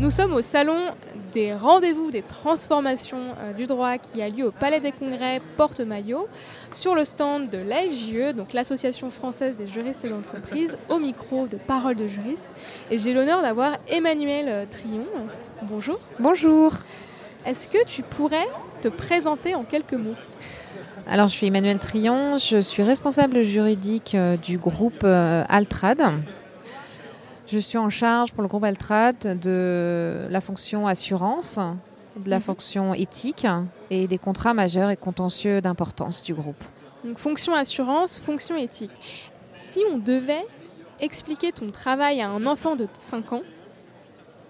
Nous sommes au salon des rendez-vous des transformations euh, du droit qui a lieu au Palais des Congrès Porte-Maillot sur le stand de l'AFJE, donc l'Association française des juristes d'entreprise, au micro de Parole de juriste. Et j'ai l'honneur d'avoir Emmanuel euh, Trion. Bonjour. Bonjour. Est-ce que tu pourrais te présenter en quelques mots? Alors, je suis Emmanuel Trion, je suis responsable juridique euh, du groupe Altrad, je suis en charge pour le groupe Altrat de la fonction assurance, de la mhm. fonction éthique et des contrats majeurs et contentieux d'importance du groupe. Donc fonction assurance, fonction éthique. Si on devait expliquer ton travail à un enfant de 5 ans,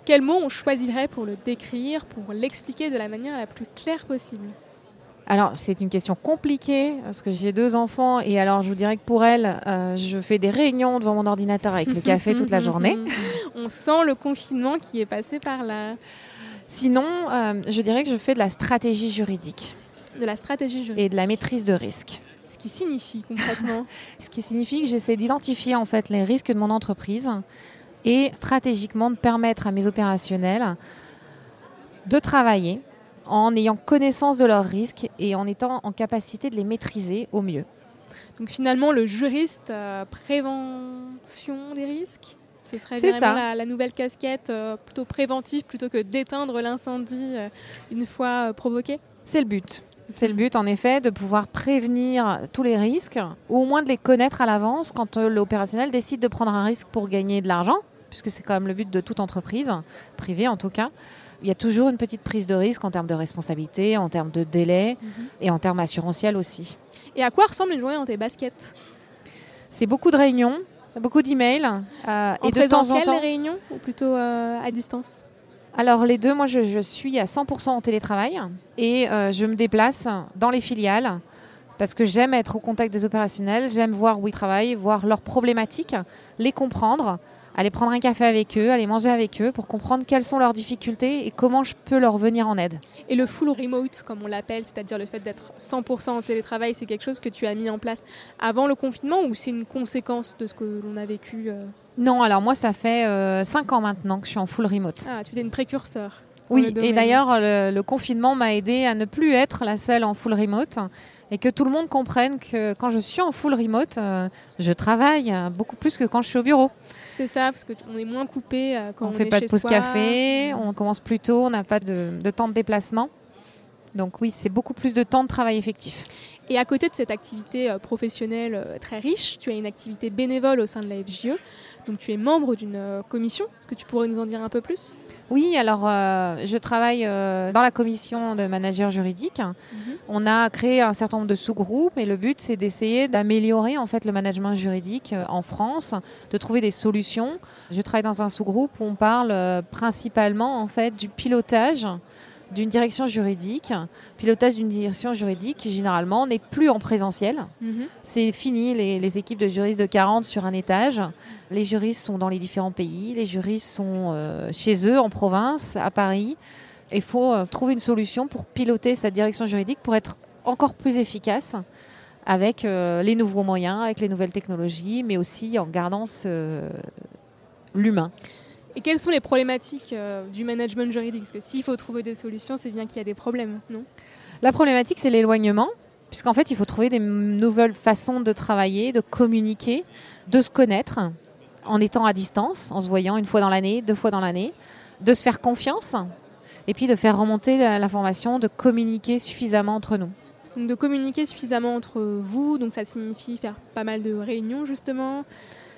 quel mot on choisirait pour le décrire, pour l'expliquer de la manière la plus claire possible? Alors, c'est une question compliquée parce que j'ai deux enfants et alors je vous dirais que pour elles, euh, je fais des réunions devant mon ordinateur avec le café toute la journée. On sent le confinement qui est passé par là. Sinon, euh, je dirais que je fais de la stratégie juridique. De la stratégie juridique. Et de la maîtrise de risque. Ce qui signifie concrètement Ce qui signifie que j'essaie d'identifier en fait les risques de mon entreprise et stratégiquement de permettre à mes opérationnels de travailler en ayant connaissance de leurs risques et en étant en capacité de les maîtriser au mieux. Donc finalement, le juriste euh, prévention des risques ce serait vraiment la, nouvelle casquette euh, plutôt préventive plutôt que d'éteindre l'incendie euh, une fois provoqué? C'est le but. C'est le but, en effet, de pouvoir prévenir tous les risques, ou au moins de les connaître à l'avance quand l'opérationnel décide de prendre un risque pour gagner de l'argent, puisque c'est quand même le but de toute entreprise, privée en tout cas il y a toujours une petite prise de risque en termes de responsabilité, en termes de délai mhm. et en termes assurantiels aussi. Et à quoi ressemble une journée dans tes baskets? C'est beaucoup de réunions, beaucoup d'emails. Euh, et de temps en temps. les réunions ou plutôt euh, à distance? Alors les deux, moi je, suis à 100% en télétravail et euh, je me déplace dans les filiales parce que j'aime être au contact des opérationnels, j'aime voir où ils travaillent, voir leurs problématiques, les comprendre, aller prendre un café avec eux, aller manger avec eux pour comprendre quelles sont leurs difficultés et comment je peux leur venir en aide. Et le full remote, comme on l'appelle, c'est-à-dire le fait d'être 100% en télétravail, c'est quelque chose que tu as mis en place avant le confinement ou c'est une conséquence de ce que l'on a vécu euh Non, alors moi, ça fait 5 euh, ans maintenant que je suis en full remote. Ah, tu es une précurseur. Oui, et d'ailleurs, le, confinement m'a aidé à ne plus être la seule en full remote et que tout le monde comprenne que quand je suis en full remote, euh, je travaille beaucoup plus que quand je suis au bureau. C'est ça, parce qu'on est moins coupé euh, quand on, ne fait pas de pause café, on commence plus tôt, on n'a pas de, temps de déplacement. Donc oui, c'est beaucoup plus de temps de travail effectif. Et à côté de cette activité euh, professionnelle très riche, tu as une activité bénévole au sein de la FGE. Donc tu es membre d'une commission. Est-ce que tu pourrais nous en dire un peu plus? Oui, alors je travaille dans la commission de manager juridique. Mhm. On a créé un certain nombre de sous-groupes et le but c'est d'essayer d'améliorer en fait le management juridique en France, de trouver des solutions. Je travaille dans un sous-groupe où on parle principalement en fait du pilotage d'une direction juridique. Pilotage d'une direction juridique qui généralement n'est plus en présentiel. Mhm. C'est fini les, équipes de juristes de 40 sur un étage. Les juristes sont dans les différents pays, les juristes sont euh, chez eux en province, à Paris. Il faut euh, trouver une solution pour piloter cette direction juridique pour être encore plus efficace avec euh, les nouveaux moyens, avec les nouvelles technologies, mais aussi en gardant l'humain. Et quelles sont les problématiques euh, du management juridique? Parce que s'il faut trouver des solutions, c'est bien qu'il y a des problèmes, non? La problématique, c'est l'éloignement, puisqu'en fait, il faut trouver des nouvelles façons de travailler, de communiquer, de se connaître en étant à distance, en se voyant une fois dans l'année, deux fois dans l'année, de se faire confiance, et puis de faire remonter l'information, de communiquer suffisamment entre nous. Donc de communiquer suffisamment entre vous, donc ça signifie faire pas mal de réunions justement,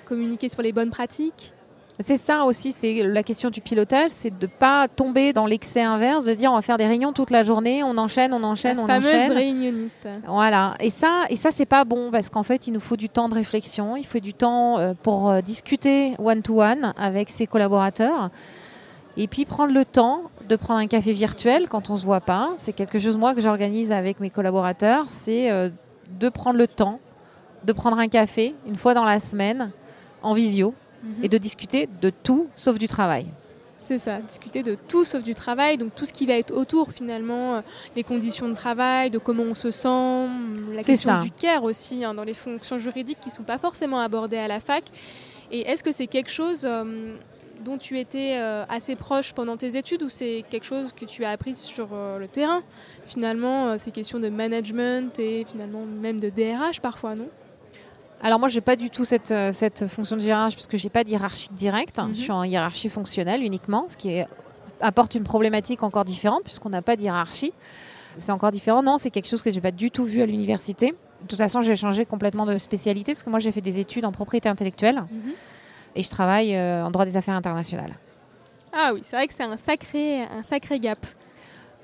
communiquer sur les bonnes pratiques? C'est ça aussi, c'est la question du pilotage, c'est de ne pas tomber dans l'excès inverse, de dire on va faire des réunions toute la journée, on enchaîne, on enchaîne, la on fameuse enchaîne. réunionnite. Voilà, et ça, et ça c'est pas bon parce qu'en fait, il nous faut du temps de réflexion, il faut du temps euh, pour euh, discuter one-to-one avec ses collaborateurs. Et puis prendre le temps de prendre un café virtuel quand on se voit pas. C'est quelque chose moi que j'organise avec mes collaborateurs, c'est euh, de prendre le temps de prendre un café une fois dans la semaine en visio Et de discuter de tout sauf du travail. C'est ça, discuter de tout sauf du travail, donc tout ce qui va être autour finalement, euh, les conditions de travail, de comment on se sent, la question ça. du care aussi hein, dans les fonctions juridiques qui ne sont pas forcément abordées à la fac. Et est-ce que c'est quelque chose euh, dont tu étais euh, assez proche pendant tes études ou c'est quelque chose que tu as appris sur le terrain? Finalement, ces questions de management et finalement même de DRH parfois, non? Alors moi, j'ai pas du tout cette, euh, cette fonction de hiérarchie puisque j'ai pas de hiérarchie directe. Mhm. Je suis en hiérarchie fonctionnelle uniquement, ce qui est- apporte une problématique encore différente puisqu'on n'a pas de hiérarchie. C'est encore différent. Non, c'est quelque chose que j'ai pas du tout vu à l'université. De toute façon, j'ai changé complètement de spécialité parce que moi, j'ai fait des études en propriété intellectuelle et je travaille euh, en droit des affaires internationales. Ah oui, c'est vrai que c'est un sacré, un sacré gap.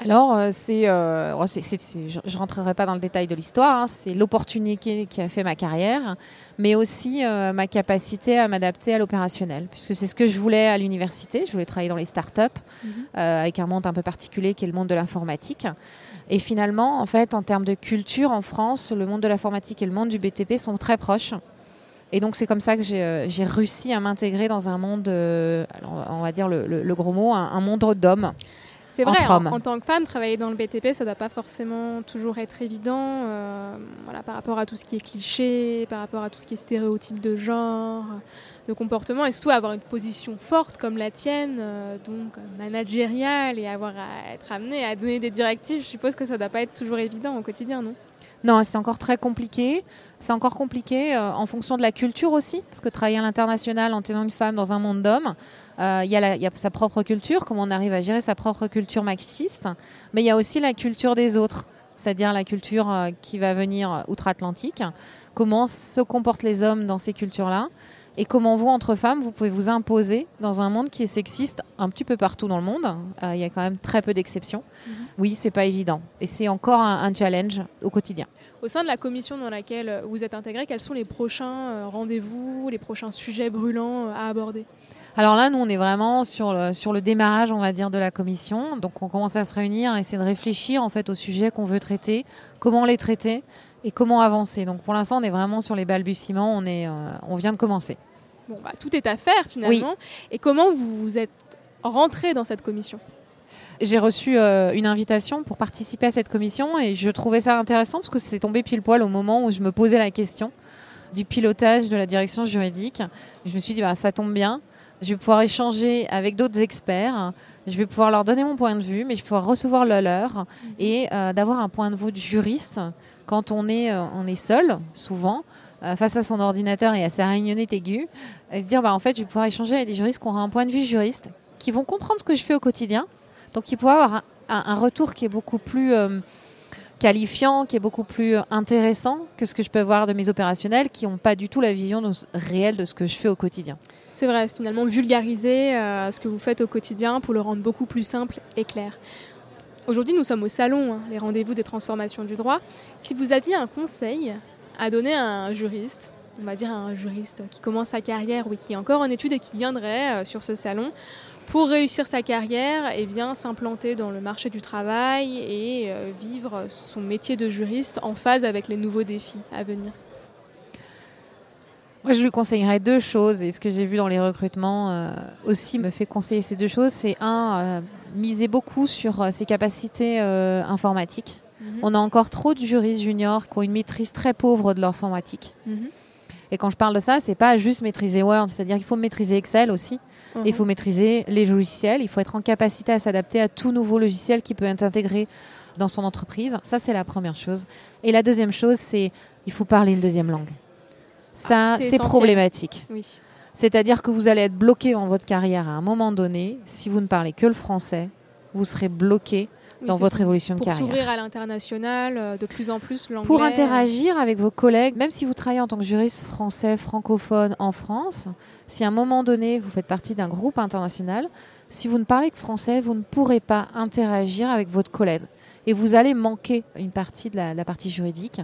Alors, euh, c'est, euh, oh, c'est- je ne rentrerai pas dans le détail de l'histoire, hein, c'est l'opportunité qui a fait ma carrière, mais aussi euh, ma capacité à m'adapter à l'opérationnel, puisque c'est ce que je voulais à l'université. Je voulais travailler dans les startups, Mhm. euh, avec un monde un peu particulier qui est le monde de l'informatique. Et finalement, en fait, en termes de culture en France, le monde de l'informatique et le monde du BTP sont très proches. Et donc c'est comme ça que j'ai réussi à m'intégrer dans un monde, alors, on va dire le, le- le gros mot, un, un monde d'hommes. C'est vrai, en, tant que femme, travailler dans le BTP, ça ne doit pas forcément toujours être évident euh, voilà, par rapport à tout ce qui est cliché, par rapport à tout ce qui est stéréotype de genre, de comportement, et surtout avoir une position forte comme la tienne, euh, donc managériale, et avoir à être amené à donner des directives. Je suppose que ça ne doit pas être toujours évident au quotidien, non? Non, c'est encore très compliqué. C'est encore compliqué euh, en fonction de la culture aussi, parce que travailler à l'international en tenant une femme dans un monde d'hommes, euh, il y, a sa propre culture, comment on arrive à gérer sa propre culture machiste, mais il y a aussi la culture des autres, c'est-à-dire la culture euh, qui va venir outre-Atlantique, comment se comportent les hommes dans ces cultures-là, et comment vous, entre femmes, vous pouvez vous imposer dans un monde qui est sexiste un petit peu partout dans le monde. Euh, Il y a quand même très peu d'exceptions. Mhm. Oui, c'est pas évident. Et c'est encore un- un challenge au quotidien. Au sein de la commission dans laquelle vous êtes intégré, quels sont les prochains euh, rendez-vous, les prochains sujets brûlants euh, à aborder? Alors là, nous, on est vraiment sur le, sur le démarrage, on va dire, de la commission. Donc, on commence à se réunir, à essayer de réfléchir en fait aux sujets qu'on veut traiter, comment les traiter et comment avancer. Donc, pour l'instant, on est vraiment sur les balbutiements. On est, euh, on vient de commencer. Bon, bah, tout est à faire finalement. Et comment vous vous êtes rentré dans cette commission? J'ai reçu euh, une invitation pour participer à cette commission et je trouvais ça intéressant parce que c'est tombé pile poil au moment où je me posais la question du pilotage de la direction juridique. Je me suis dit, bah, ça tombe bien. Je vais pouvoir échanger avec d'autres experts. Je vais pouvoir leur donner mon point de vue, mais je vais pouvoir recevoir le leur et euh, d'avoir un point de vue de juriste quand on est, euh, on est seul, souvent, euh, face à son ordinateur et à sa réunionnette aiguë, et se dire, bah, en fait, je vais pouvoir échanger avec des juristes qui auront un point de vue juriste, qui vont comprendre ce que je fais au quotidien, donc il pourrait avoir un, un- un retour qui est beaucoup plus qualifiant, qui est beaucoup plus intéressant que ce que je peux voir de mes opérationnels qui n'ont pas du tout la vision réelle de ce que je fais au quotidien. C'est vrai, finalement vulgariser euh, ce que vous faites au quotidien pour le rendre beaucoup plus simple et clair. Aujourd'hui, nous sommes au salon, hein, les rendez-vous des transformations du droit. Si vous aviez un conseil à donner à un juriste, on va dire à un juriste qui commence sa carrière ou qui est encore en études et qui viendrait euh, sur ce salon, pour réussir sa carrière, eh bien s'implanter dans le marché du travail et euh, vivre son métier de juriste en phase avec les nouveaux défis à venir. Moi, je lui conseillerais deux choses, et ce que j'ai vu dans les recrutements euh, aussi me fait conseiller ces deux choses. C'est un, euh, miser beaucoup sur euh, ses capacités informatiques. Mhm. On a encore trop de juristes juniors qui ont une maîtrise très pauvre de l'informatique. Mhm. Et quand je parle de ça, c'est pas juste maîtriser Word, c'est-à-dire qu'il faut maîtriser Excel aussi. Mhm. Il faut maîtriser les logiciels, il faut être en capacité à s'adapter à tout nouveau logiciel qui peut être intégré dans son entreprise. Ça, c'est la première chose. Et la deuxième chose, c'est il faut parler une deuxième langue. Ça, Ah, c'est problématique. Oui. C'est-à-dire que vous allez être bloqué dans votre carrière à un moment donné. Si vous ne parlez que le français, vous serez bloqué dans votre évolution de carrière. Pour s'ouvrir à l'international, euh, de plus en plus l'anglais. Pour interagir avec vos collègues, même si vous travaillez en tant que juriste français francophone en France, si à un moment donné vous faites partie d'un groupe international, si vous ne parlez que français, vous ne pourrez pas interagir avec votre collègue. Et vous allez manquer une partie de la, la partie juridique.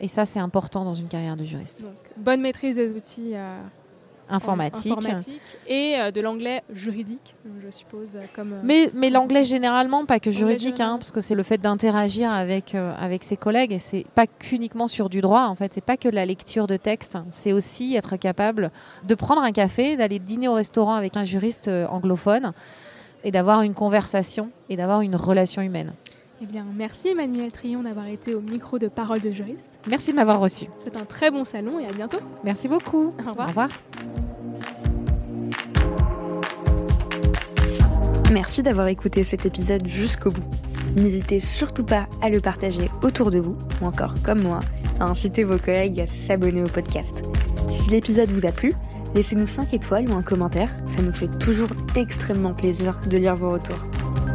Et ça, c'est important dans une carrière de juriste. Donc, bonne maîtrise des outils euh, informatique. informatique. et euh, de l'anglais juridique, je suppose. Comme, euh, mais mais l'anglais généralement, pas que juridique, hein, parce que c'est le fait d'interagir avec, euh, avec ses collègues et c'est pas qu'uniquement sur du droit. En fait, c'est pas que de la lecture de texte, c'est aussi être capable de prendre un café, d'aller dîner au restaurant avec un juriste anglophone et d'avoir une conversation et d'avoir une relation humaine. Eh bien, merci Emmanuel Trion d'avoir été au micro de Parole de juriste. Merci de m'avoir reçu. C'est un très bon salon et à bientôt. Merci beaucoup. Au revoir. Au revoir. Merci d'avoir écouté cet épisode jusqu'au bout. N'hésitez surtout pas à le partager autour de vous, ou encore comme moi, à inciter vos collègues à s'abonner au podcast. Si l'épisode vous a plu, laissez-nous 5 étoiles ou un commentaire, ça nous fait toujours extrêmement plaisir de lire vos retours.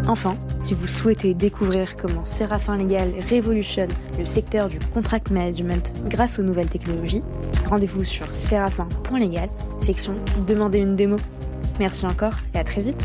Enfin, si vous souhaitez découvrir comment Séraphin Légal révolutionne le secteur du contract management grâce aux nouvelles technologies, rendez-vous sur séraphin.légal, section Demandez une démo. Merci encore et à très vite